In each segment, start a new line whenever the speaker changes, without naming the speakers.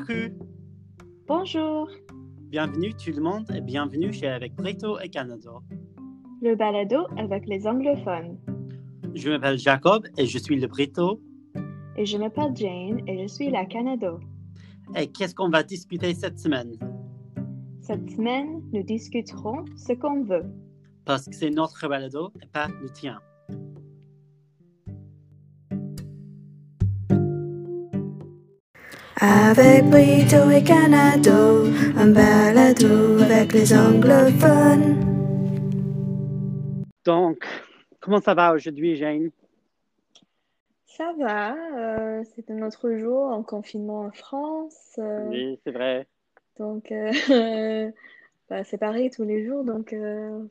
Coucou,
Bonjour,
bienvenue tout le monde et bienvenue chez Avec Brito et Canada.
le balado avec les anglophones.
Je m'appelle Jacob et je suis le Brito.
Et je m'appelle Jane et je suis la Canado.
Et qu'est-ce qu'on va discuter cette semaine?
Cette semaine, nous discuterons ce qu'on veut.
Parce que c'est notre balado et pas le tien.
Avec Brito et Canado, un balado avec les anglophones.
Donc, comment ça va aujourd'hui, Jane?
Ça va, euh, c'est un autre jour en confinement en France. euh,
Oui, c'est vrai.
donc, euh, bah, c'est pareil tous les jours. Donc, euh,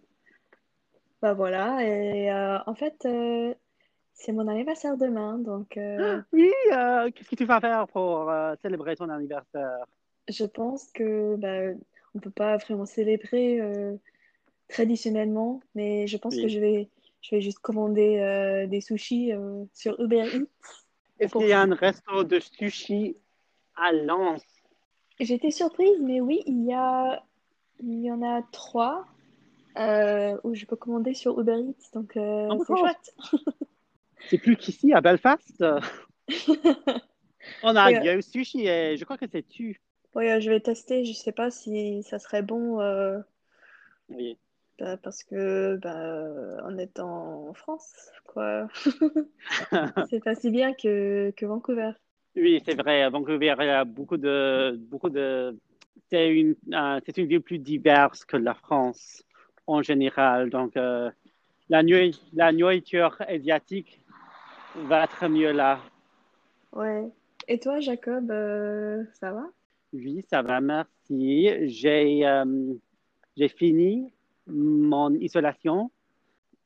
bah voilà. Et euh, en fait, euh, c'est mon anniversaire demain. Donc, euh,
Oui, euh, qu'est-ce que tu vas faire pour euh, célébrer ton anniversaire?
Je pense que bah, on peut pas vraiment célébrer traditionnellement, mais je pense
Oui.
que je vais, je vais juste commander des sushis sur Uber Eats.
Est-ce qu'il y a un resto de sushi à Lens?
J'étais surprise, mais oui, il y a, il y en a trois où je peux commander sur Uber Eats, donc
Oh,
c'est chouette.
C'est plus qu'ici, à Belfast. On a
Oui,
il y a sushi et je crois que c'est tu.
Euh, je vais tester. Je sais pas si ça serait bon euh,
Oui.
bah, parce que bah, en étant en France, quoi, c'est pas si bien que, que Vancouver.
Oui, c'est vrai. Vancouver, il y a beaucoup de, beaucoup de, c'est une, euh, c'est une ville plus diverse que la France en général. Donc, euh, la, nu- la nourriture asiatique va être mieux là.
Ouais. Et toi, Jacob, euh, ça va?
Oui, ça va, merci. J'ai, euh, j'ai fini mon isolation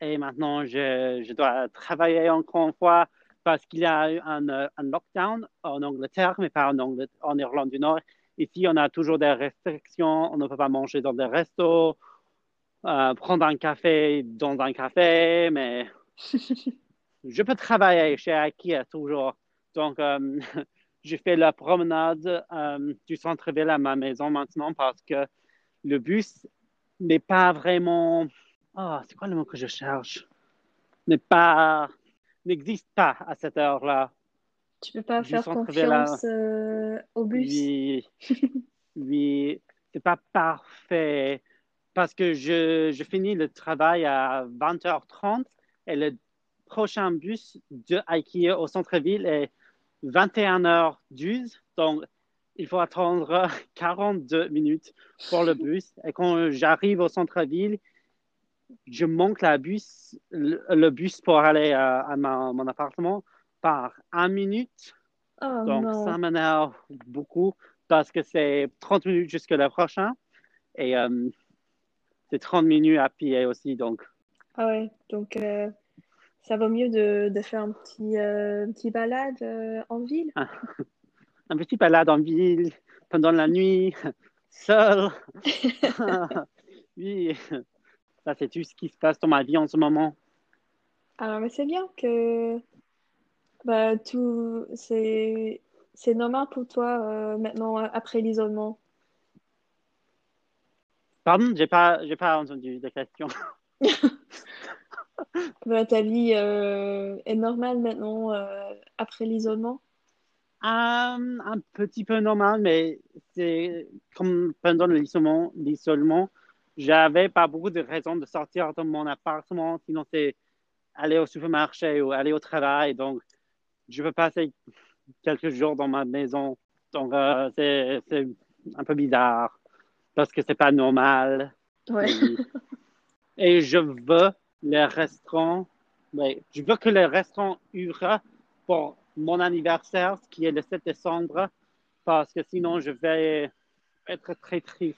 et maintenant je, je dois travailler encore une fois parce qu'il y a eu un, euh, un lockdown en Angleterre, mais pas en, en Irlande du Nord. Ici, on a toujours des restrictions. On ne peut pas manger dans des restos, euh, prendre un café dans un café, mais je peux travailler chez IKEA toujours. Donc, euh, je fais la promenade euh, du centre-ville à ma maison maintenant parce que le bus n'est pas vraiment. Ah, c'est quoi le mot que je cherche? N'est pas. n'existe pas à cette heure-là.
Tu peux pas
Du
faire confiance euh, au bus?
Oui, oui, c'est pas parfait parce que je, je finis le travail à 20h30 et le prochain bus de IKEA au centre-ville est 21h12. Donc, il faut attendre 42 minutes pour le bus. Et quand j'arrive au centre-ville, je manque la bus, le, le bus pour aller à, à ma- mon appartement par une minute.
Oh
Donc,
non.
ça m'énerve beaucoup parce que c'est 30 minutes jusqu'à la prochaine et euh, c'est 30 minutes à pied aussi. Donc,
Ah ouais, donc euh, ça vaut mieux de, de faire un petit, euh, petit balade euh, en ville.
un petit balade en ville pendant la nuit, seul. oui, ça, c'est tout ce qui se passe dans ma vie en ce moment.
Alors, mais c'est bien que bah, tout, c'est, c'est normal pour toi euh, maintenant après l'isolement.
Pardon, j'ai pas, j'ai pas entendu la question.
Bah, ta vie euh, est normale maintenant euh, après l'isolement?
Euh, un petit peu normal, mais c'est comme pendant l'isolement, l'isolement, j'avais pas beaucoup de raisons de sortir de mon appartement, sinon c'est aller au supermarché ou aller au travail. Donc, je peux passer quelques jours dans ma maison. Donc, euh, c'est, c'est un peu bizarre parce que c'est pas normal.
Ouais.
Et je veux les restaurants, mais je veux que les restaurants ouvrent pour mon anniversaire, ce qui est le 7 décembre, parce que sinon je vais être très triste.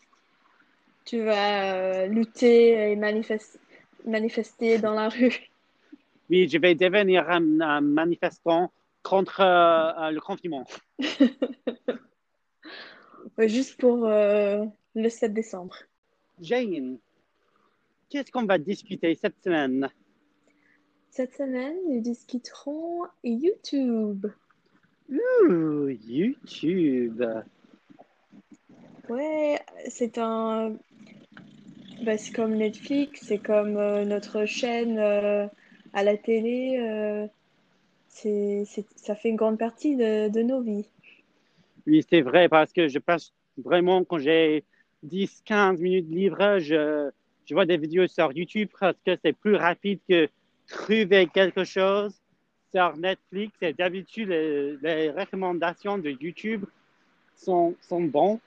Tu vas euh, lutter et manifes- manifester dans la rue.
Oui, je vais devenir un, un manifestant contre euh, le confinement.
Juste pour euh, le 7 décembre.
Jane, qu'est-ce qu'on va discuter cette semaine?
Cette semaine, nous discuterons YouTube.
Ouh, YouTube.
Ouais, c'est un. Bah, c'est comme Netflix, c'est comme euh, notre chaîne euh, à la télé. euh, c'est, c'est- ça fait une grande partie de, de nos vies.
Oui, c'est vrai, parce que je passe vraiment, quand j'ai 10, 15 minutes libres, je, je vois des vidéos sur YouTube parce que c'est plus rapide que trouver quelque chose sur Netflix. Et d'habitude, les, les recommandations de YouTube sont, sont bons.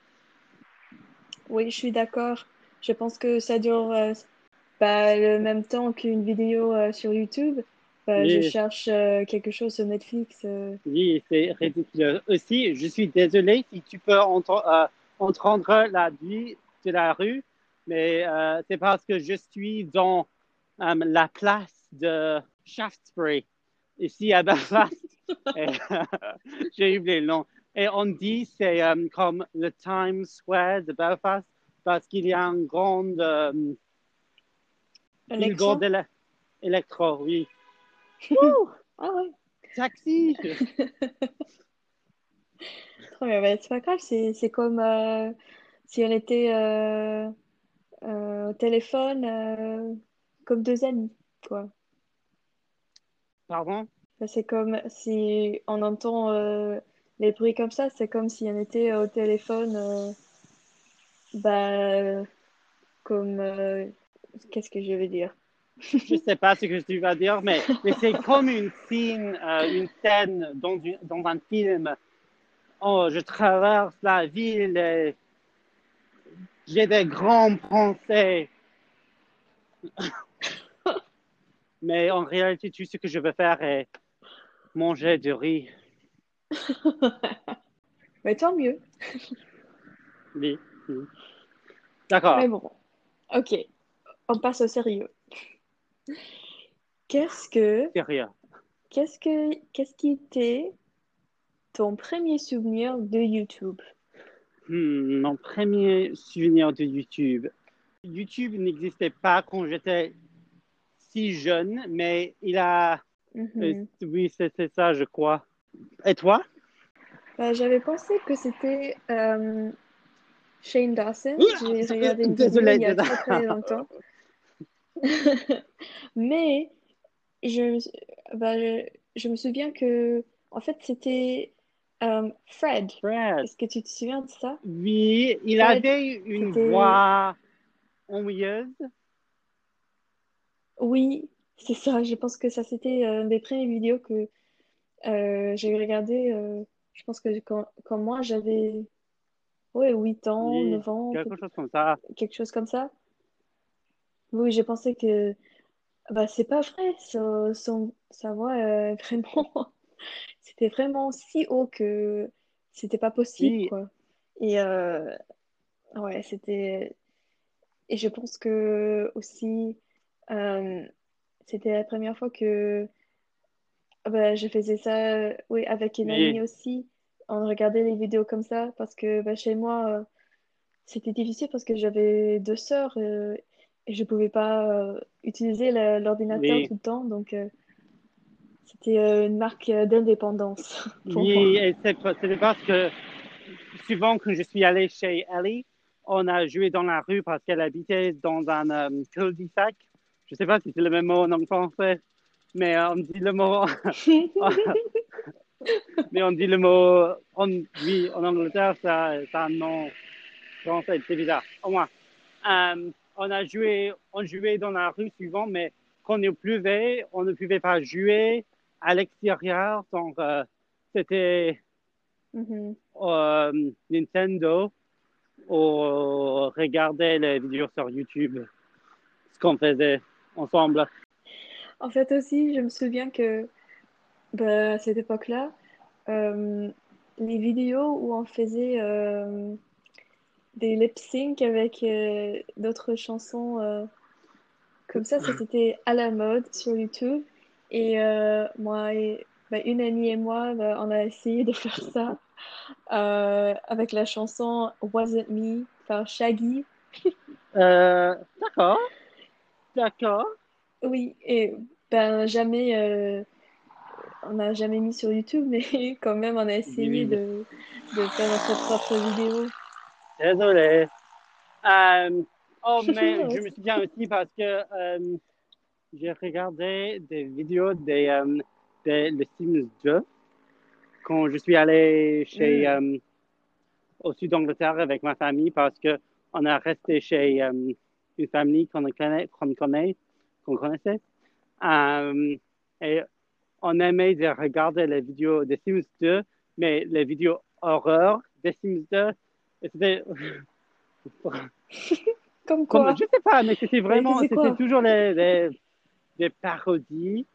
Oui, je suis d'accord. Je pense que ça dure euh, pas le même temps qu'une vidéo euh, sur YouTube. Bah, je cherche euh, quelque chose sur Netflix.
Oui, c'est ridicule. Aussi, je suis désolé si tu peux entendre la vie de la rue, mais euh, c'est parce que je suis dans euh, la place de Shaftesbury, ici à Belfast. J'ai oublié le nom. Et on dit c'est euh, comme le Times Square de Belfast parce qu'il y a un grand euh,
Alexa?
billboard éle- électro, oui.
Ah ouais,
Taxi!
trop bien. Bah, c'est pas grave, c'est, comme si on était au téléphone euh, comme deux amis, quoi.
Pardon?
Bah, c'est comme si on entend euh, les bruits comme ça, c'est comme si on était au téléphone, euh, bah, comme, euh, qu'est-ce que je vais dire?
Je sais pas ce que tu vas dire, mais, mais c'est comme une scène, euh, une scène dans, une- dans un film. Oh, je traverse la ville et j'ai des grands pensées. mais en réalité, tout ce que je veux faire est manger du riz.
Mais tant mieux.
Oui, oui. D'accord.
Mais bon, ok, on passe au sérieux. Qu'est-ce que,
Sérieux.
qu'est-ce que, qu'est-ce qui était ton premier souvenir de YouTube?
Hmm, mon premier souvenir de YouTube. YouTube n'existait pas quand j'étais si jeune, mais il a
Mhm.
Euh, oui, c'est c'est ça, je crois. Et toi?
Bah, j'avais pensé que c'était euh, Shane Dawson. J'ai regardé une
désolé,
vidéo il y a très très longtemps. Mais je, bah, je, je me souviens que, en fait, c'était euh, Fred.
Fred.
Est-ce que tu te souviens de ça?
Oui, il
Fred,
avait une voix ennuyeuse.
Oui, c'est ça. Je pense que ça, c'était euh, une des premières vidéos que euh, j'ai regardé. euh, je pense que quand, quand moi, j'avais ouais, 8 ans,
Oui,
9 ans,
quelque chose comme ça.
quelque chose comme ça. Oui, j'ai pensé que bah c'est pas vrai, son, son- sa voix euh, vraiment c'était vraiment si haut que c'était pas possible
Oui.
quoi. Et euh, ouais, c'était et je pense que aussi euh, c'était la première fois que bah, je faisais ça oui avec une
Oui.
aussi. On regardait les vidéos comme ça parce que bah, chez moi euh, c'était difficile parce que j'avais deux sœurs et je pouvais pas utiliser l'ordinateur
Oui.
tout le temps, donc c'était euh, une marque euh, d'indépendance
Oui, c'est parce que souvent quand je suis allé chez Ellie, on a joué dans la rue parce qu'elle habitait dans un euh, cul-de-sac. Je sais pas si c'est le même mot en français, mais euh, on dit le mot, mais on dit le mot, on, oui, en Angleterre, ça, ça a un nom français, c'est bizarre. Au moins, on a joué, on jouait dans la rue souvent, mais quand il pleuvait, on ne pouvait pas jouer à l'extérieur, donc euh, c'était
Mhm.
euh, Nintendo ou regarder les vidéos sur YouTube, ce qu'on faisait ensemble.
En fait aussi, je me souviens que bah, à cette époque-là, euh, les vidéos où on faisait euh, des lip-sync avec euh, d'autres chansons comme ça, ça c'était à la mode sur YouTube. Et euh, moi et bah, une amie et moi, bah, on a essayé de faire ça euh, avec la chanson Wasn't Me par Shaggy.
Euh, d'accord, d'accord.
Oui, et ben jamais, on n'a jamais mis sur YouTube, mais quand même on a essayé
Oui,
de, de faire notre propre vidéo.
Désolé. Oh, mais je me souviens aussi parce que j'ai regardé des vidéos des, euh, de le Sims 2 quand je suis allé chez, euh, au sud d'Angleterre avec ma famille parce que on a resté chez euh, une famille qu'on connaît, qu'on connaît, qu'on connaissait. Euh, et on aimait de regarder les vidéos des Sims 2, mais les vidéos horreur des Sims 2, et c'était
Comme
comme,
quoi?
je sais pas, mais c'était vraiment,
c'était
toujours les, les- des parodies,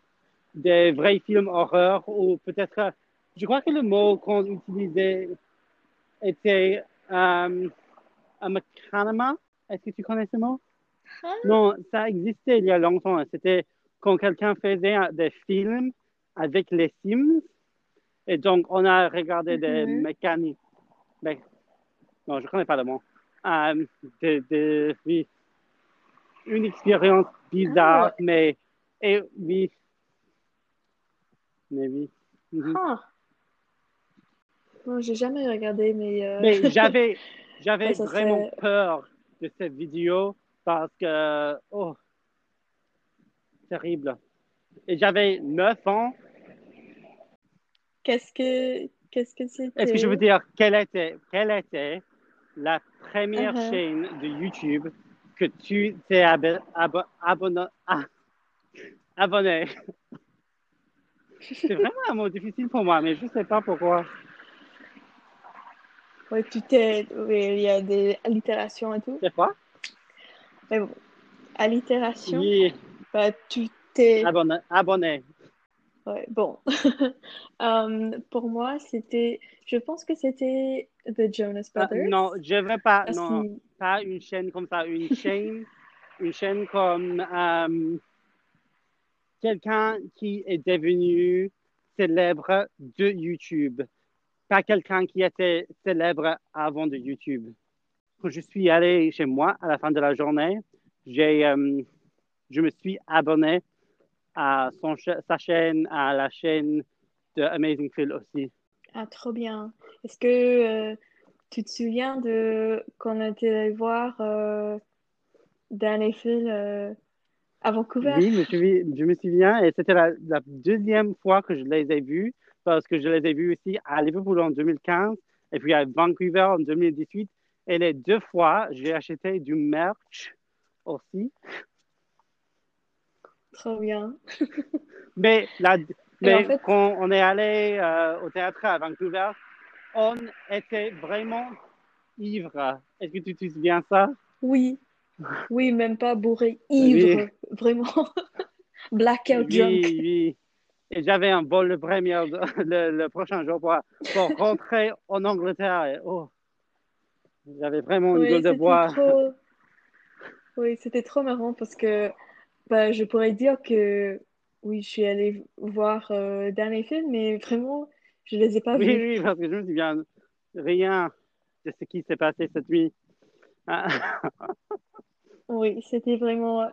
des vrais films horreur, ou peut-être, euh, je crois que le mot qu'on utilisait était euh, un. Est-ce que tu connais ce mot?
Hein?
Non, ça existait il y a longtemps. C'était quand quelqu'un faisait des films avec les Sims, et donc on a regardé des
Mhm.
mécaniques. mais- non, je connais pas le mot. Euh, de, de- oui, une expérience bizarre,
Ah.
mais et oui, mais oui. Mhm.
Ah. Non, j'ai jamais regardé, mais, euh,
Mais j'avais, j'avais
Ouais,
vraiment
serait-
peur de cette vidéo parce que, oh, terrible. Et j'avais 9 ans.
qu'est-ce que qu'est-ce que c'était?
Est-ce que je veux dire quelle était, quelle était la première
Uh-huh.
chaîne de YouTube que tu t'es ab- ab- abonné, ah, abonné? C'est vraiment un mot difficile pour moi, mais je sais pas pourquoi.
Ouais, tu t'es, oui, il y a des allitérations et tout.
C'est quoi?
Mais bon, allitération,
Oui,
bah, tu t'es,
abonné, abonné.
ouais, bon. Euh, pour moi, c'était, je pense que c'était The Jonas
Ah,
Brothers.
non, je veux pas, non. pas une chaîne comme ça, une chaîne, une chaîne comme euh, quelqu'un qui est devenu célèbre de YouTube, pas quelqu'un qui était célèbre avant de YouTube. Quand je suis allé chez moi à la fin de la journée, j'ai, euh, je me suis abonné à son, sa chaîne, à la chaîne de Amazing Phil aussi.
Ah, trop bien. Est-ce que euh, tu te souviens de quand on était allé voir euh, Dan et Phil euh, à Vancouver?
Oui, mais je, je me souviens, et c'était la, la deuxième fois que je les ai vus, parce que je les ai vus aussi à Liverpool en 2015, et puis à Vancouver en 2018. Et les deux fois, j'ai acheté du merch aussi.
Trop bien.
Mais, la, mais
en fait-
quand on est allé euh, au théâtre à Vancouver, on était vraiment ivre. Est-ce que tu te souviens ça?
Oui. Oui, même pas bourré, ivre, vraiment. Blackout
Oui,
drunk.
oui. Et j'avais un vol le premier, le, le prochain jour pour, pour rentrer en Angleterre. Et, oh, j'avais vraiment une gueule de bois.
trop... Oui, c'était trop marrant parce que bah, je pourrais dire que oui, je suis allée voir euh, et Phil, mais vraiment, je les ai pas
Oui,
vus.
oui, parce que je me souviens rien de ce qui s'est passé cette nuit. Ah,
Oui, c'était vraiment...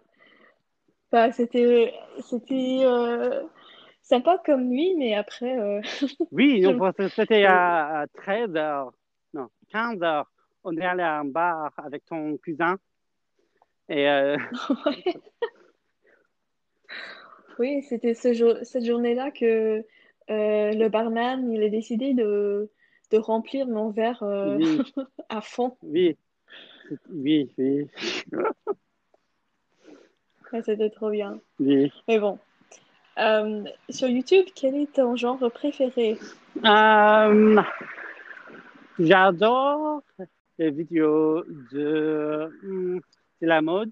Bah, c'était c'était euh, sympa comme nuit, mais après... euh,
oui, c'était à, à 13 heures, non, 15 heures. On est allé à un bar avec ton cousin. Et euh,
ouais. Oui, c'était ce jour, cette journée-là que euh, le barman, il a décidé de, de remplir mon verre euh,
oui,
à fond.
oui, oui, oui,
Ouais, c'était trop bien.
oui.
Mais bon. Euh, sur YouTube, quel est ton genre préféré?
Euh, j'adore les vidéos de, hmm, de la mode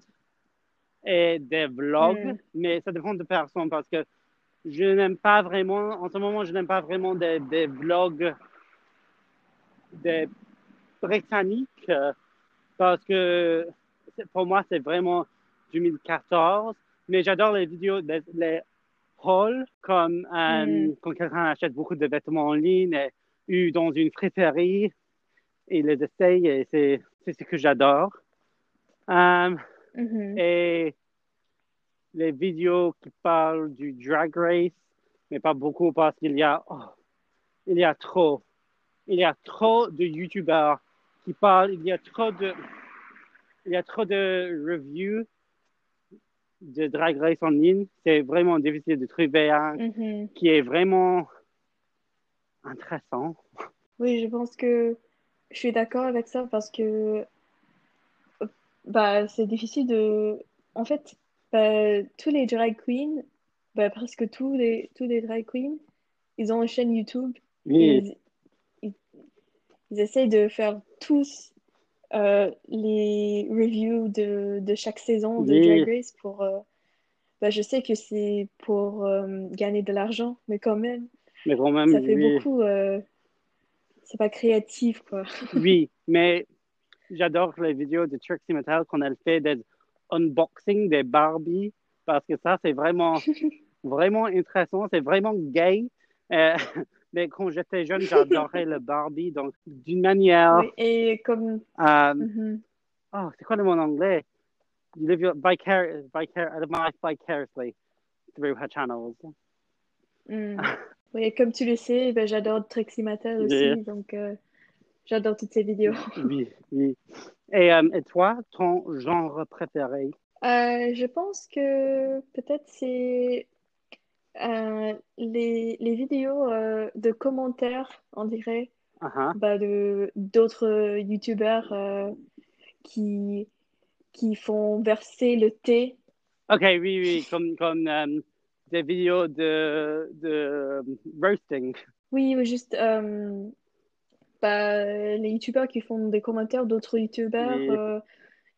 et des vlogs,
Mm.
mais ça dépend de personne parce que je n'aime pas vraiment, en ce moment, je n'aime pas vraiment des, des vlogs des britanniques parce que pour moi, c'est vraiment 2014, mais j'adore les vidéos, les hauls, comme euh,
Mm.
quand quelqu'un achète beaucoup de vêtements en ligne et, ou dans une friterie et les essaye, et c'est ce que j'adore. Euh,
Mhm.
et les vidéos qui parlent du drag race, mais pas beaucoup parce qu'il y a, oh, il y a trop, il y a trop de youtubeurs qui parle, il y a trop de, il y a trop de reviews de Drag Race en ligne. C'est vraiment difficile de trouver un
Mhm.
qui est vraiment intéressant.
Oui, je pense que je suis d'accord avec ça parce que bah, c'est difficile de... En fait, bah, tous les drag queens, bah, presque tous les, tous les drag queens, ils ont une chaîne YouTube.
Oui,
Ils, ils, ils essayent de faire tous euh, les reviews de, de chaque saison de
Oui.
Drag Race pour... euh, bah, je sais que c'est pour euh, gagner de l'argent, mais quand même,
mais quand même,
ça fait
oui.
beaucoup... euh, c'est pas créatif, quoi.
Oui, mais j'adore les vidéos de Trixie Mattel quand elle fait des unboxings des Barbie parce que ça, c'est vraiment, vraiment intéressant. C'est vraiment gay. Mais quand j'étais jeune, j'adorais le Barbie. Donc, d'une manière.
Oui, et comme...
euh,
Mhm.
oh, c'est quoi le mot en anglais? You live your vicar life vicariously through her channels.
Mm. Oui, et comme tu le sais, ben, j'adore Trixie Mattel aussi,
Yeah.
donc euh, j'adore toutes ses vidéos.
Oui, oui. Et, euh, et toi, ton genre préféré?
Je pense que peut-être c'est euh, les, les vidéos euh, de commentaires, on dirait,
Uh-huh.
bah, de d'autres youtubeurs euh, qui, qui font verser le thé.
Ok, oui, oui, comme, comme des vidéos de, de roasting.
Oui, ou juste bah, les youtubeurs qui font des commentaires d'autres youtubeurs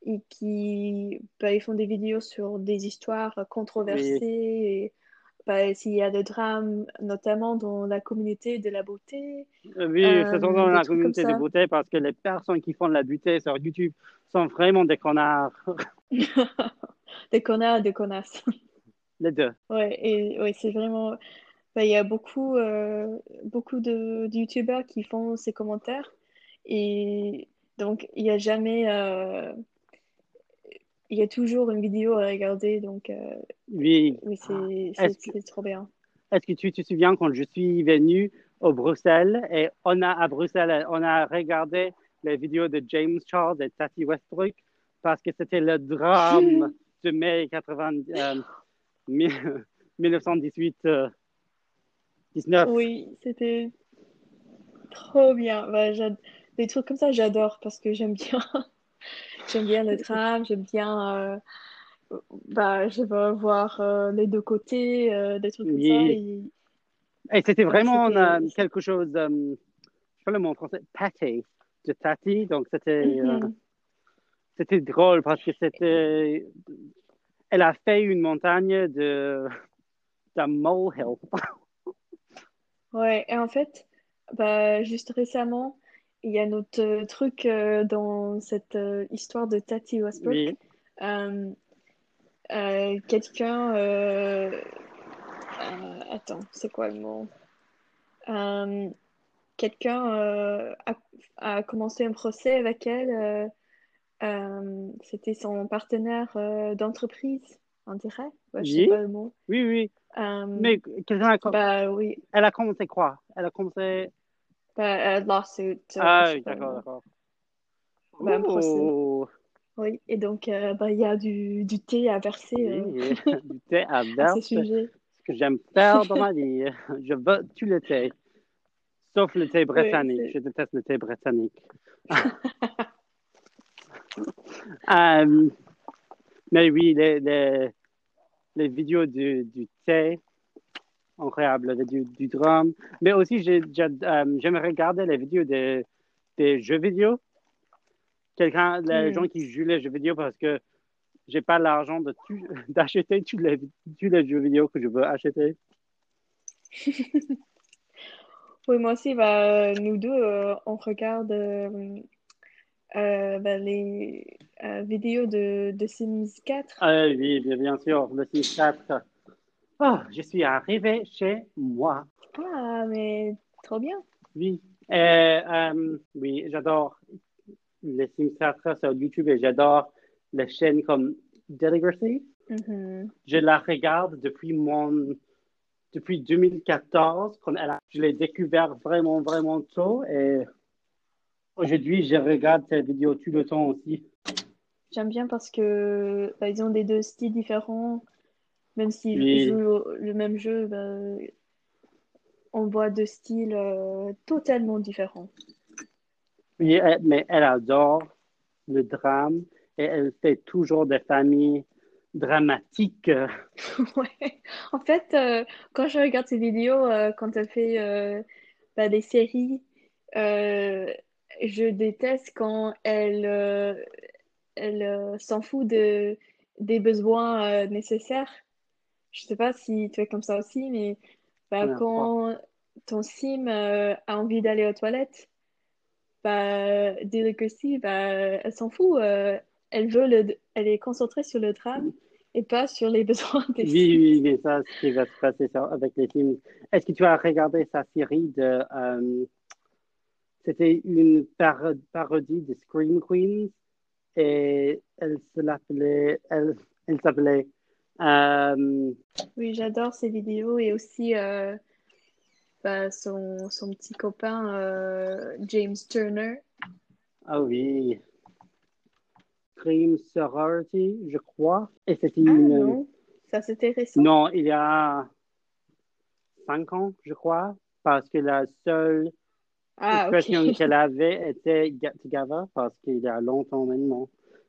Oui.
et qui bah, ils font des vidéos sur des histoires controversées et bah, s'il y a des drames, notamment dans la communauté de la beauté.
Euh, Oui,
Euh,
sont dans la communauté de beauté parce que les personnes qui font de la beauté sur YouTube sont vraiment des connards.
Des connards, des connasses.
Les deux.
Ouais, et ouais, c'est vraiment. bah, Il y a beaucoup, euh, beaucoup de, de youtubeurs qui font ces commentaires. Et donc, il n'y a jamais. euh, Il y a toujours une vidéo à regarder. Donc, euh,
Oui.
oui, c'est trop bien.
Est-ce que tu te souviens quand je suis venu au Bruxelles et on a à Bruxelles, on a regardé les vidéos de James Charles et Tati Westbrook parce que c'était le drame de mai 80, euh, mi- 1918 euh, 19.
Oui, c'était trop bien. Bah, Des trucs comme ça, j'adore parce que j'aime bien. J'aime bien le drame, j'aime bien. euh, Bah, je veux voir euh, les deux côtés, euh, des trucs comme ça. Et-
Et c'était vraiment quelque chose, je sais pas le mot en français, pâté de Tati. Donc c'était
Mhm.
c'était drôle parce que c'était. Elle a fait une montagne de d'un molehill.
Ouais, et en fait, bah, juste récemment, il y a notre euh, truc euh, dans cette euh, histoire de Tati Westbrook.
Oui.
Euh, euh, quelqu'un. euh, attends, c'est quoi le mot? Quelqu'un a, a commencé un procès avec elle. c'était son partenaire d'entreprise, on dirait. Ouais, je sais
Oui.
pas le mot.
Oui, oui. Mais quelqu'un a, com-
bah oui,
elle a commencé quoi? Elle a commencé.
Bah, euh, lawsuit. euh,
Ah, oui, d'accord, d'accord.
Ben, un procès. Oui, et donc euh, bah, il y a du, du thé à verser euh,
oui, du thé à
à ce
que j'aime faire dans ma vie. Je veux tout le thé, sauf le thé britannique. Je déteste le thé britannique. Euh, mais oui, les, les, les vidéos du, du thé, incroyable, du, du drum. Mais aussi, euh, j'aime regarder les vidéos des, des jeux vidéo. Quelqu'un, les
Hmm.
gens qui jouent les jeux vidéo parce que j'ai pas l'argent d'acheter tous les, tous les jeux vidéo que je veux acheter.
Oui, moi aussi, bah, nous deux, euh, on regarde euh, euh, bah, les vidéos de, de Sims 4.
Ah oui, bien, bien sûr, le 6-4. Oh, je suis arrivé chez moi.
Ah, mais trop bien.
Oui. Et, euh, oui, j'adore les Sims 4 sur YouTube et j'adore les chaînes comme Deligracy.
Mhm.
Je la regarde depuis mon depuis 2014 quand elle a, je l'ai découvert vraiment vraiment tôt et Aujourd'hui, je regarde ces vidéos tout le temps aussi.
J'aime bien parce que bah, ils ont des deux styles différents. Même s'ils
Oui.
jouent le même jeu, bah, on voit deux styles euh, totalement différents.
Oui, elle- mais elle adore le drame et elle fait toujours des familles dramatiques.
Ouais. En fait, euh, quand je regarde ces vidéos, euh, quand elle fait bah, des séries, je déteste quand elle, elle s'en fout de, des besoins nécessaires. Je sais pas si tu es comme ça aussi, mais bah,
Ouais,
quand ton sim euh, a envie d'aller aux toilettes, bah, Delicacy, bah, elle s'en fout. euh, elle veut le, elle est concentrée sur le drame et pas sur les besoins des
Oui,
sims.
oui, mais ça, ce qui va se passer avec les films. Est-ce que tu as regardé sa série de... euh, c'était une par- parodie de Scream Queens et elle se l'appelait... Elle, elle s'appelait... euh,
Oui, j'adore ces vidéos et aussi euh, bah, son, son petit copain euh, James Turner.
ah oui. Scream Sorority, je crois. Et c'était
Ah
une...
non, ça c'était récent.
Non, il y a cinq ans, je crois, parce que la seule
Ah,
expression qu'elle avait était Get Together, parce qu'il y a longtemps maintenant.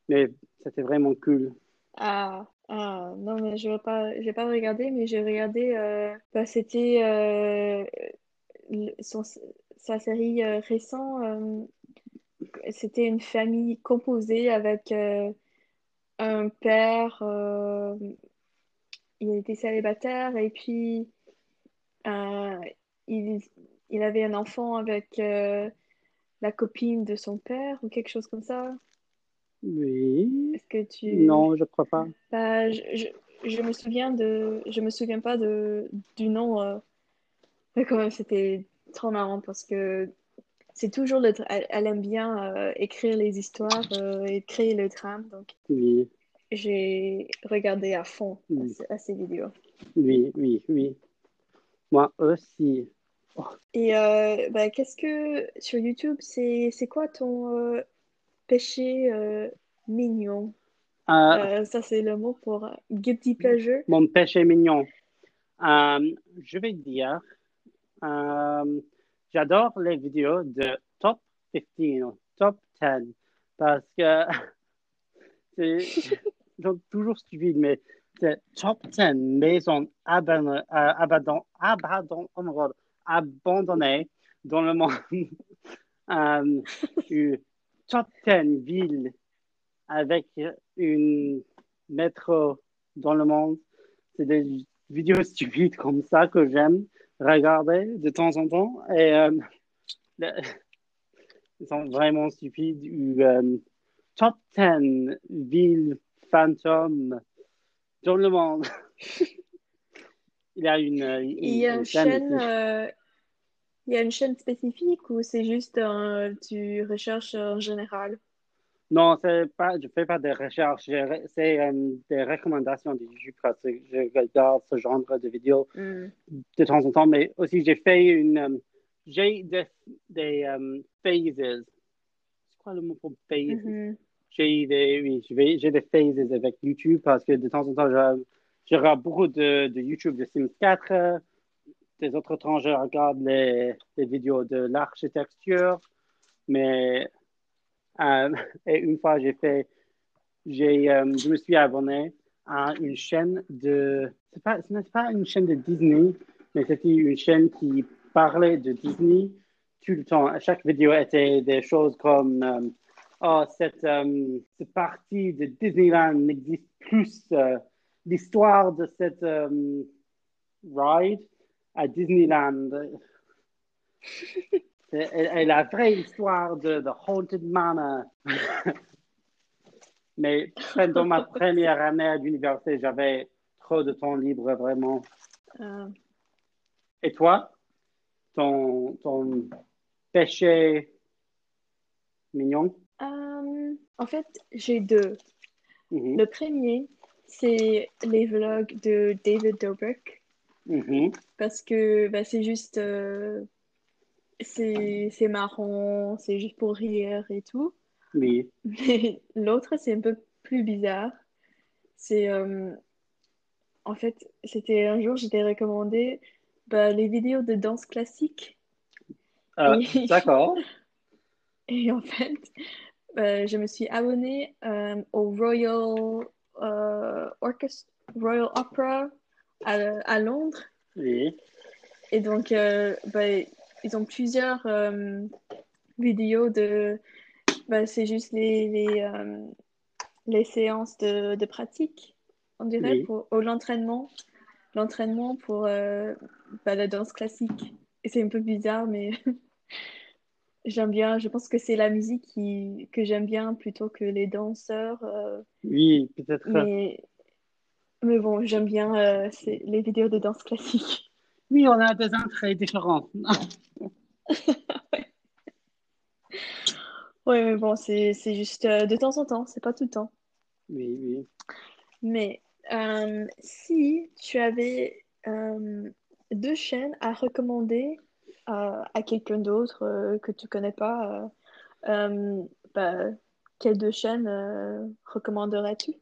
Mais c'était vraiment cool.
Ah, ah, non, mais je vais pas, j'ai pas regardé, mais j'ai regardé, euh, bah, c'était euh, sa série euh, récente, euh, c'était une famille composée avec euh, un père, il était célibataire et puis il, il avait un enfant avec la copine de son père ou quelque chose comme ça.
Oui.
Est-ce que tu...
Non, je crois pas.
Bah, je, je, je me souviens de, je me souviens pas de, du nom, euh, mais quand même c'était trop marrant parce que c'est toujours le, elle, elle aime bien euh, écrire les histoires euh, et créer le drame, donc
Oui,
j'ai regardé à fond à, ce- à ces vidéos.
oui, oui, oui. Moi aussi.
Et euh, bah, qu'est-ce que sur YouTube, c'est c'est quoi ton euh, péché euh, mignon?
Euh,
Euh, ça c'est le mot pour guilty pleasure.
mon péché mignon. Je vais dire, j'adore les vidéos de top 15, top 10, parce que c'est toujours stupide, mais c'est top 10 maisons abandonnées, abandon, abandonnées dans le monde. 10 villes avec une métro dans le monde. C'est des vidéos stupides comme ça que j'aime regarder de temps en temps. Et euh, le- ils sont vraiment stupides. Ou, euh, top 10 villes fantômes dans le monde. Il y a une, une,
Il y a
une
une
chaîne
euh, il y a une chaîne spécifique ou c'est juste euh, tu recherches en général?
Non, pas, je fais pas de recherches, je- c'est euh, des recommandations de YouTube parce que je regarde ce genre de vidéos
Hmm.
de temps en temps, mais aussi j'ai fait une, euh, j'ai des, des euh, phases. C'est quoi le mot pour phase?
Mhm.
J'ai des, oui, j'ai des phases avec YouTube parce que de temps en temps, je, je regarde beaucoup de, de YouTube de Sims 4. Des autres temps, je regarde les, les vidéos de l'architecture. Mais euh, et une fois, j'ai fait, j'ai, euh, je me suis abonné à une chaîne de, ce n'est pas une chaîne de Disney, mais c'était une chaîne qui parlait de Disney tout le temps. Chaque vidéo était des choses comme euh, oh, cette, cette partie de Disneyland n'existe plus. L'histoire de cette ride à Disneyland. C'est- Et, la vraie histoire de The Haunted Manor. Mais pendant ma première année à l'université, j'avais trop de temps libre, vraiment.
Euh,
Et toi, ton, ton péché mignon?
euh, en fait, j'ai deux.
Mhm,
Le premier, c'est les vlogs de David Dobrik
mhm,
parce que bah, c'est juste, euh, c'est c'est marrant, c'est juste pour rire et tout.
Oui.
Mais l'autre, c'est un peu plus bizarre. C'est euh, en fait, c'était un jour, j'étais recommandé bah, les vidéos de danse classique.
Euh, D'accord.
Et en fait, euh, je me suis abonnée euh, au Royal euh, Orchestra, Royal Opera à, à Londres.
Oui.
Et donc, euh, bah, ils ont plusieurs euh, vidéos de. bah, c'est juste les, les, euh, les séances de, de pratique, on dirait,
Oui.
pour, ou l'entraînement. L'entraînement pour bah, la danse classique. Et c'est un peu bizarre, mais j'aime bien. Je pense que c'est la musique qui, que j'aime bien plutôt que les danseurs. euh,
Oui, peut-être.
mais, mais bon, j'aime bien euh, les vidéos de danse classique.
Oui, on a des entrées différentes.
Oui, mais bon, c'est c'est juste euh, de temps en temps, c'est pas tout le temps.
Oui, oui.
Mais euh, si tu avais euh, deux chaînes à recommander à quelqu'un d'autre que tu connais pas, bah, quelles deux chaînes recommanderais-tu?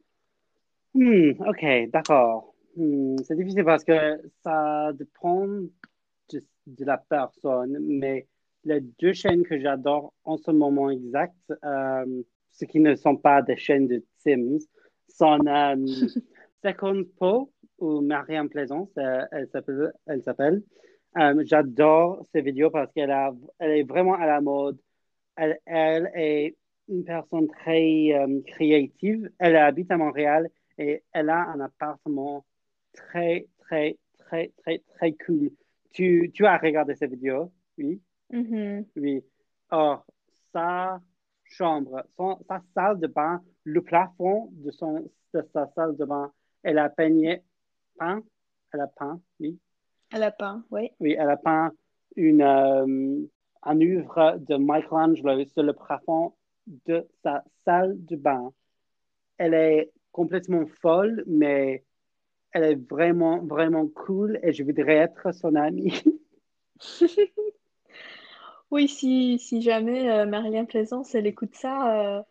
Hmm, ok, d'accord. Hmm, c'est difficile parce que ça dépend de, de la personne, mais les deux chaînes que j'adore en ce moment exact, euh, ce qui ne sont pas des chaînes de Sims, sont euh, Second Po ou Marianne Plaisance, euh, elle s'appelle. Elle s'appelle. Euh, j'adore ces vidéos parce qu'elle a, elle est vraiment à la mode. Elle, elle est une personne très euh, créative. Elle habite à Montréal et elle a un appartement très, très, très, très, très cool. Tu, tu as regardé ces vidéos? Oui,
Mhm.
oui. Or, sa chambre, son, sa salle de bain, le plafond de, son, de sa salle de bain, elle a peigné, peint, elle a peint, oui,
À la pain, oui.
oui, elle a peint une, euh, un œuvre de Michelangelo sur le plafond de sa salle de bain. Elle est complètement folle, mais elle est vraiment, vraiment cool et je voudrais être son amie.
Oui, si, si jamais euh, Marianne Plaisance, elle écoute ça, euh,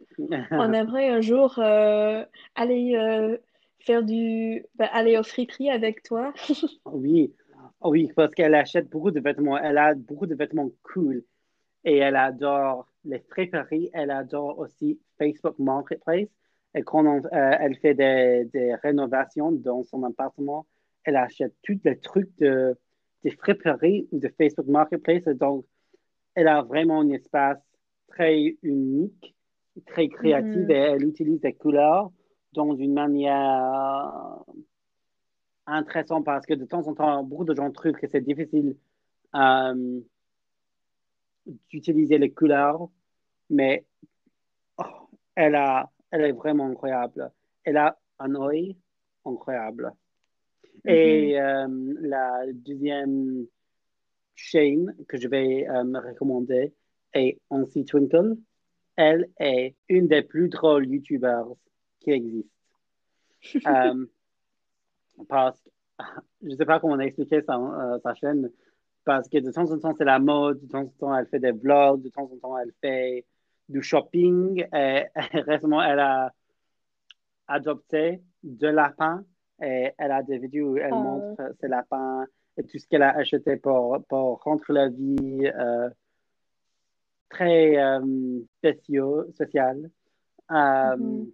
on aimerait un jour euh, aller euh, faire du, bah, aller au friperie avec toi.
Oui, oui, parce qu'elle achète beaucoup de vêtements. Elle a beaucoup de vêtements cool et elle adore les friperies. Elle adore aussi Facebook Marketplace. Et quand on- euh, elle fait des, des rénovations dans son appartement, elle achète tous les trucs de, des friperies ou de Facebook Marketplace. Et donc, elle a vraiment un espace très unique, très créatif
Mhm.
et elle utilise des couleurs dans une manière intéressante parce que de temps en temps, beaucoup de gens trouvent que c'est difficile euh, d'utiliser les couleurs, mais oh, elle, a, elle est vraiment incroyable. Elle a un œil incroyable. Et euh, la deuxième chaîne que je vais euh, me recommander est Ancy Twinkle. Elle est une des plus drôles YouTubers qui existent. Euh, parce que je ne sais pas comment expliquer sa, euh, sa chaîne, parce que de temps en temps, c'est la mode, de temps en temps, elle fait des vlogs, de temps en temps, elle fait du shopping. Et, récemment, elle a adopté deux lapins et elle a des vidéos où elle
Oh.
montre ses lapins et tout ce qu'elle a acheté pour, pour rendre la vie euh, très euh, spéciaux, sociale. Euh,
Mhm.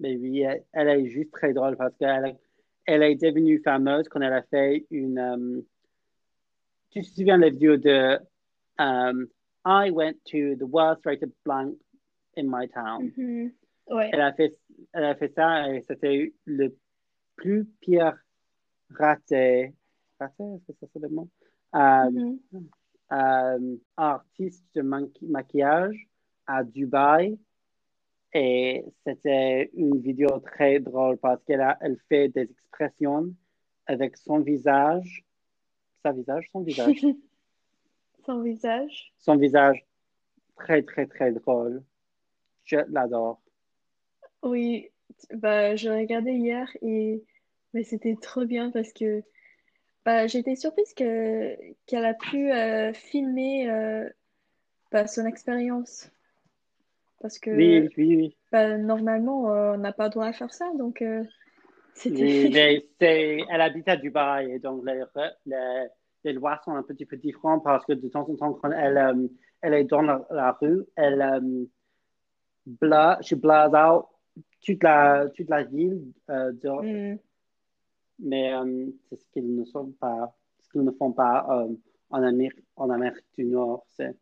Mais oui, elle, elle est juste très drôle parce qu'elle est- elle est devenue fameuse quand elle a fait une. euh, tu te souviens de la vidéo de um, I went to the worst rated blank in my town.
Mhm. Ouais.
Elle a fait, elle a fait ça et c'était le plus pire raté. Raté, est-ce que ça c'est le mot? Euh,
Mhm.
euh, artiste de maqui- maquillage à Dubaï. Et c'était une vidéo très drôle parce qu'elle a, elle fait des expressions avec son visage, sa visage, son visage,
Son visage?
son visage très, très, très drôle. Je l'adore.
Oui, bah, je regardais hier et mais c'était trop bien parce que Bah, été surprise que, qu'elle a pu euh, filmer euh, bah, son expérience. Parce que
Oui, oui, oui.
bah, normalement, euh, on n'a pas le droit à faire ça. Donc, euh, c'était.
Oui, mais c'est, elle habite à Dubaï et donc les, les, les lois sont un petit peu différentes parce que de temps en temps, quand elle, euh, elle est dans la, la rue, elle euh, bla, blase out toute la, toute la ville, euh, de-
Hmm,
mais euh, c'est ce qu'ils ne sont pas, ce qu'ils ne font pas en Amérique, en Amérique du Nord. C'est,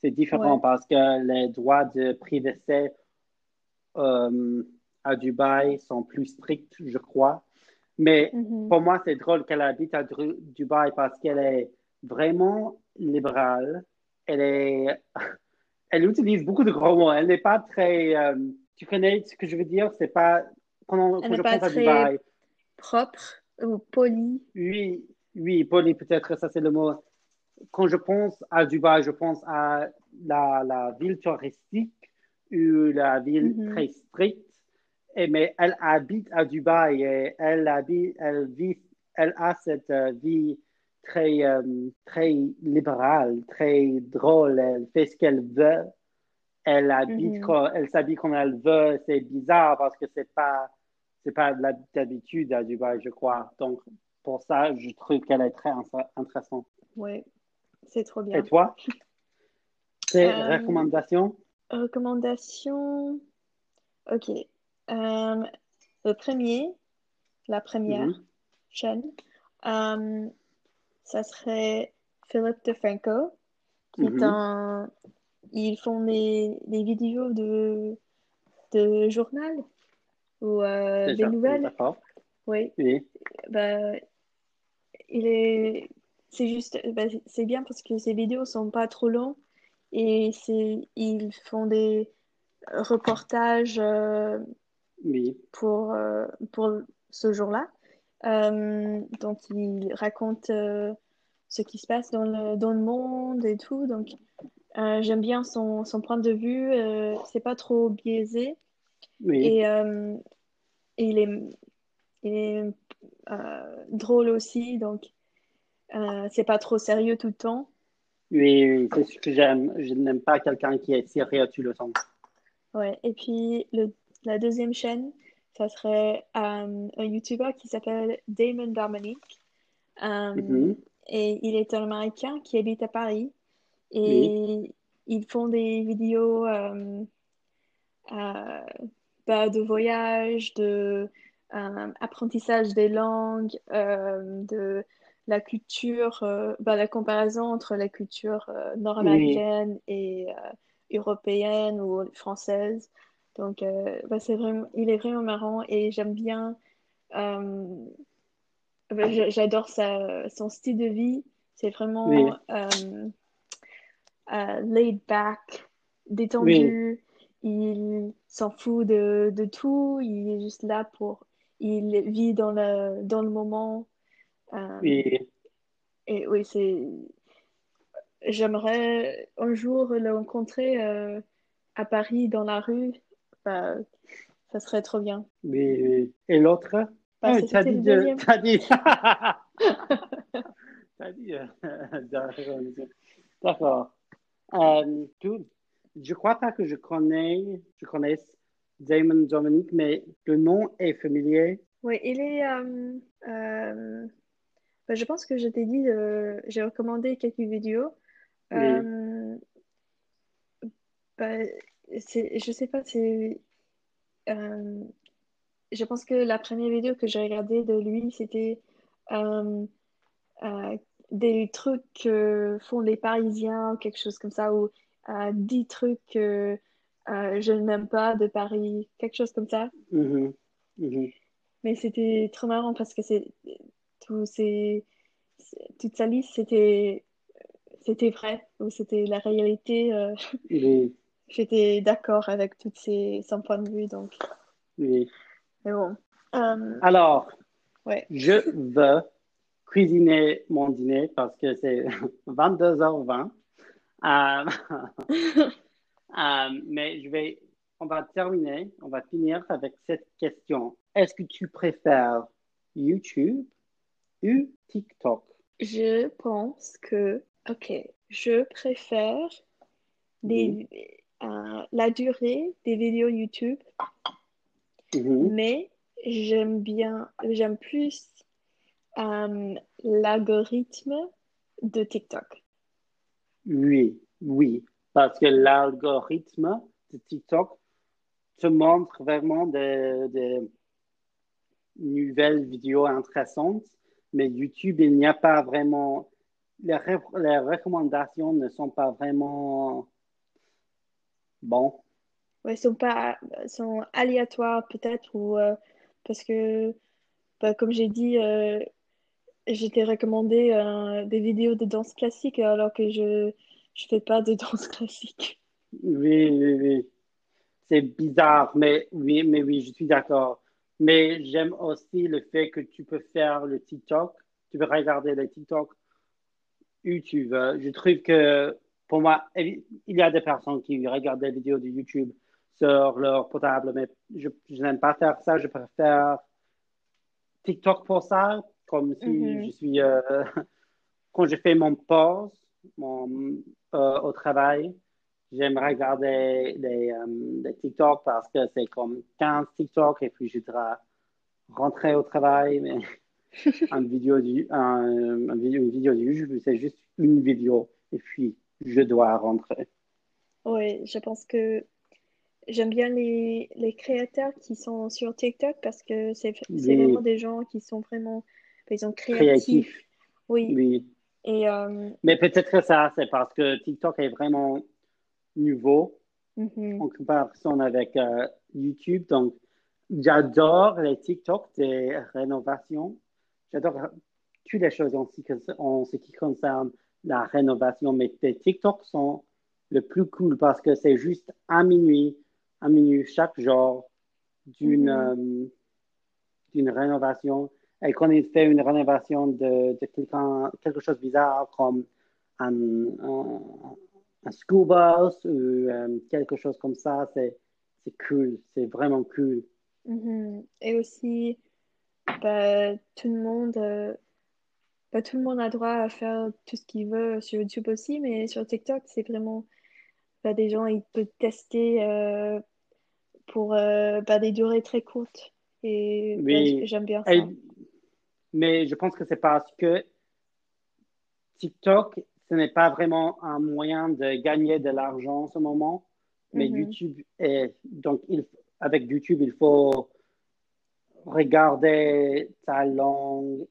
c'est différent
Ouais.
parce que les droits de privacité à Dubaï sont plus stricts, je crois. Mais
mhm.
pour moi, c'est drôle qu'elle habite à Dubaï parce qu'elle est vraiment libérale. Elle est, elle utilise beaucoup de gros mots. Elle n'est pas très, euh, tu connais ce que je veux dire? C'est pas, quand, je
pas
pense à Dubaï,
Propre ou poli.
oui, oui, poli, peut-être, ça c'est le mot. Quand je pense à Dubaï, je pense à la, la ville touristique ou la ville
Mhm.
très stricte. Et, mais elle habite à Dubaï et elle habite, elle vit, elle a cette euh, vie très, euh, très libérale, très drôle. Elle fait ce qu'elle veut. Elle habite, quand- elle s'habille comme elle veut. C'est bizarre parce que c'est pas, c'est pas de l'habitude à Dubaï, je crois. Donc, pour ça, je trouve qu'elle est très int- intéressante.
Ouais, c'est trop
Et
bien.
toi? Tes
Euh,
recommandations?
Recommandations? Ok. Euh, le premier, la première chaîne, euh, ça serait Philip DeFranco, qui est
Mhm.
un. Ils font des, des vidéos de, de journal ou euh, des nouvelles. Oui.
Oui.
Bah, il est. C'est juste. bah, c'est bien parce que ces vidéos sont pas trop longues et c'est ils font des reportages. euh,
Oui.
pour, euh, pour ce jour-là. Euh, donc, il raconte euh, ce qui se passe dans le, dans le monde et tout. Donc, j'aime bien son, son point de vue. c'est pas trop biaisé.
Oui.
Et, et il est, il est drôle aussi. Donc, c'est pas trop sérieux tout le temps.
Oui, oui, c'est ce que j'aime. Je n'aime pas quelqu'un qui est sérieux tout le temps.
Ouais. Et puis, le, la deuxième chaîne, ça serait euh, un YouTuber qui s'appelle Damon Dominique. Euh,
Mhm.
Et il est un Américain qui habite à Paris. Et ils font des vidéos euh, euh, bah, de voyage, de euh, apprentissage des langues, de la culture, bah, la comparaison entre la culture nord-américaine et européenne ou française. Donc, euh, bah, c'est vraiment, il est vraiment marrant et j'aime bien. euh, bah, j'adore sa, son style de vie. C'est vraiment
Oui.
euh, laid back, détendu. Il s'en fout de, de tout. Il est juste là pour. Il vit dans le, dans le moment.
Oui.
et oui, c'est. J'aimerais un jour le rencontrer euh, à Paris dans la rue. Bah, ça serait trop bien.
Oui, oui. Et l'autre?
Bah,
Ah, t'as dit de-. T'as dit. T'as dit. euh, D'accord. Euh, cool. Je crois pas que je connais, je connaisse Damon Dominique, mais le nom est familier.
Oui, il est. euh, euh, bah, je pense que je t'ai dit, euh, j'ai recommandé quelques vidéos.
Oui.
Euh, bah, je sais pas, c'est. euh, je pense que la première vidéo que j'ai regardée de lui, c'était euh, euh, des trucs que font les Parisiens ou quelque chose comme ça, ou euh, 10 trucs que je n'aime pas de Paris, quelque chose comme ça.
Mhm. Mhm.
Mais c'était trop marrant parce que c'est tout ces, toute sa liste, c'était c'était vrai, ou c'était la réalité. J'étais d'accord avec toutes ces son point de vue, donc.
oui.
Mais bon. Euh,
Alors,
ouais.
je veux cuisiner mon dîner parce que c'est 22h20. Euh, euh, mais je vais, on va terminer, on va finir avec cette question. Est-ce que tu préfères YouTube ou TikTok?
Je pense que, ok, je préfère des, euh, la durée des vidéos YouTube,
Mhm.
mais j'aime bien, j'aime plus euh, l'algorithme de TikTok.
Oui, oui, parce que l'algorithme de TikTok te montre vraiment des, des nouvelles vidéos intéressantes, mais YouTube, il n'y a pas vraiment, les, les recommandations ne sont pas vraiment bon.
Ouais, sont pas, sont aléatoires peut-être ou euh, parce que, bah, comme j'ai dit, euh, j'étais recommandé euh, des vidéos de danse classique alors que je je fais pas de danse classique.
Oui, oui, oui. C'est bizarre, mais oui, mais oui, je suis d'accord. Mais j'aime aussi le fait que tu peux faire le TikTok, tu peux regarder le TikTok où tu veux. Je trouve que pour moi, il y a des personnes qui regardent des vidéos de YouTube sur leur portable, mais je, je n'aime pas faire ça. Je préfère TikTok pour ça, comme si
Mhm.
je suis euh, quand je fais mon pause mon, euh, au travail. J'aime regarder des, euh, des TikTok parce que c'est comme 15 TikTok et puis je dois rentrer au travail. Mais une vidéo du, un, un vidéo, une vidéo du YouTube, c'est juste une vidéo et puis je dois rentrer.
Oui, je pense que j'aime bien les, les créateurs qui sont sur TikTok parce que c'est
Oui.
vraiment des gens qui sont vraiment, par exemple, créatifs.
Créatif.
Oui,
Oui.
et euh,
Mais peut-être que ça, c'est parce que TikTok est vraiment nouveau
mhm,
en comparaison avec euh, YouTube. Donc, j'adore les TikTok des rénovations. J'adore toutes les choses en ce qui concerne la rénovation, mais les TikTok sont le plus cool parce que c'est juste un minuit, un minute chaque jour d'une euh, d'une rénovation. Et quand il fait une rénovation de, de quelqu'un, quelque chose de bizarre comme un, un, un school bus ou euh, quelque chose comme ça, c'est cool, c'est vraiment cool.
mhm. Et aussi, bah, tout le monde, tout le monde a droit à faire tout ce qu'il veut sur YouTube aussi, mais sur TikTok, c'est vraiment, bah, des gens, ils peuvent tester euh, pour euh, bah, des durées très courtes. Et bah,
Oui.
j'aime bien ça.
Et- mais je pense que c'est parce que TikTok, ce n'est pas vraiment un moyen de gagner de l'argent en ce moment, mais
Mhm.
YouTube est. Donc, il, avec YouTube, il faut regarder ta langue.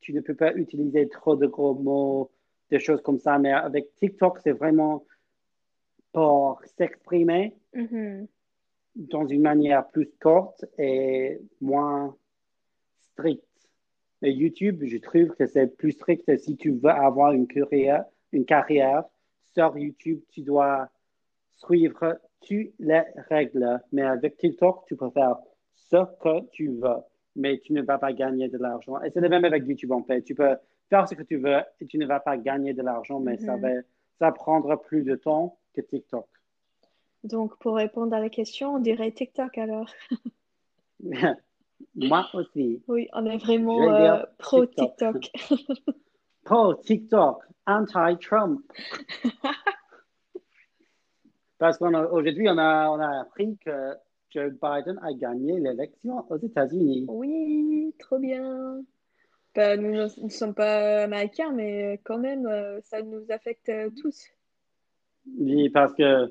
Tu ne peux pas utiliser trop de gros mots, des choses comme ça, mais avec TikTok, c'est vraiment pour s'exprimer
Mhm.
dans une manière plus courte et moins stricte. Mais YouTube, je trouve que c'est plus strict si tu veux avoir une carrière, une carrière sur YouTube, tu dois suivre toutes les règles. Mais avec TikTok, tu peux faire ce que tu veux, mais tu ne vas pas gagner de l'argent. Et c'est le même avec YouTube en fait. Tu peux faire ce que tu veux et tu ne vas pas gagner de l'argent, mais ça
Mhm.
va, ça prendra plus de temps que TikTok.
Donc, pour répondre à la question, on dirait TikTok alors.
Moi aussi.
Oui, on est vraiment euh, pro
TikTok.
TikTok.
Pro TikTok, anti-Trump. Parce qu'aujourd'hui, on a, on a appris que Joe Biden a gagné l'élection aux États-Unis.
Oui, trop bien. Bah, nous ne sommes pas américains, mais quand même, euh, ça nous affecte euh, tous.
Oui, parce que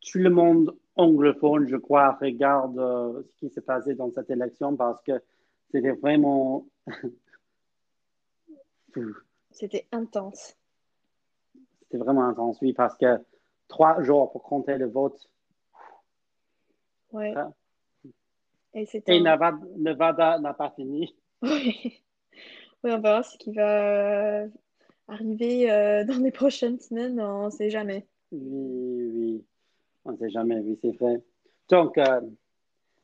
tout le monde anglophone, je crois, regarde euh, ce qui s'est passé dans cette élection parce que c'était vraiment.
C'était intense.
C'était vraiment intense, oui, parce que trois jours pour compter le vote.
Ouais.
Ah.
Et c'est
Et
un...
Nevada Nevada n'a pas fini.
Oui. Oui, on verra ce qui va arriver euh, dans les prochaines semaines, on ne sait jamais.
Oui, oui. On ne sait jamais, oui, c'est vrai. Donc, euh,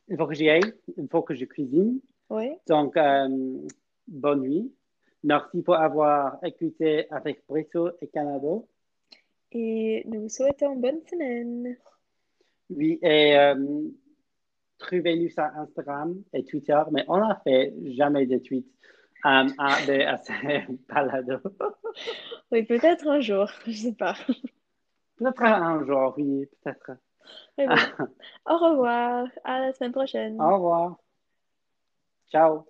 il faut que j'y aille, il faut que je cuisine.
Oui.
Donc, euh, bonne nuit. Merci pour avoir écouté avec Brito et Canada.
Et nous vous souhaitons bonne semaine.
Oui, et euh, trouvez-nous sur Instagram et Twitter, mais on n'a fait jamais de tweets. Um, ah, ben, ah, c'est balado.
Oui, peut-être un jour, je sais pas.
Peut-être un jour, oui, peut-être.
Au revoir, à la semaine prochaine.
Au revoir. Ciao.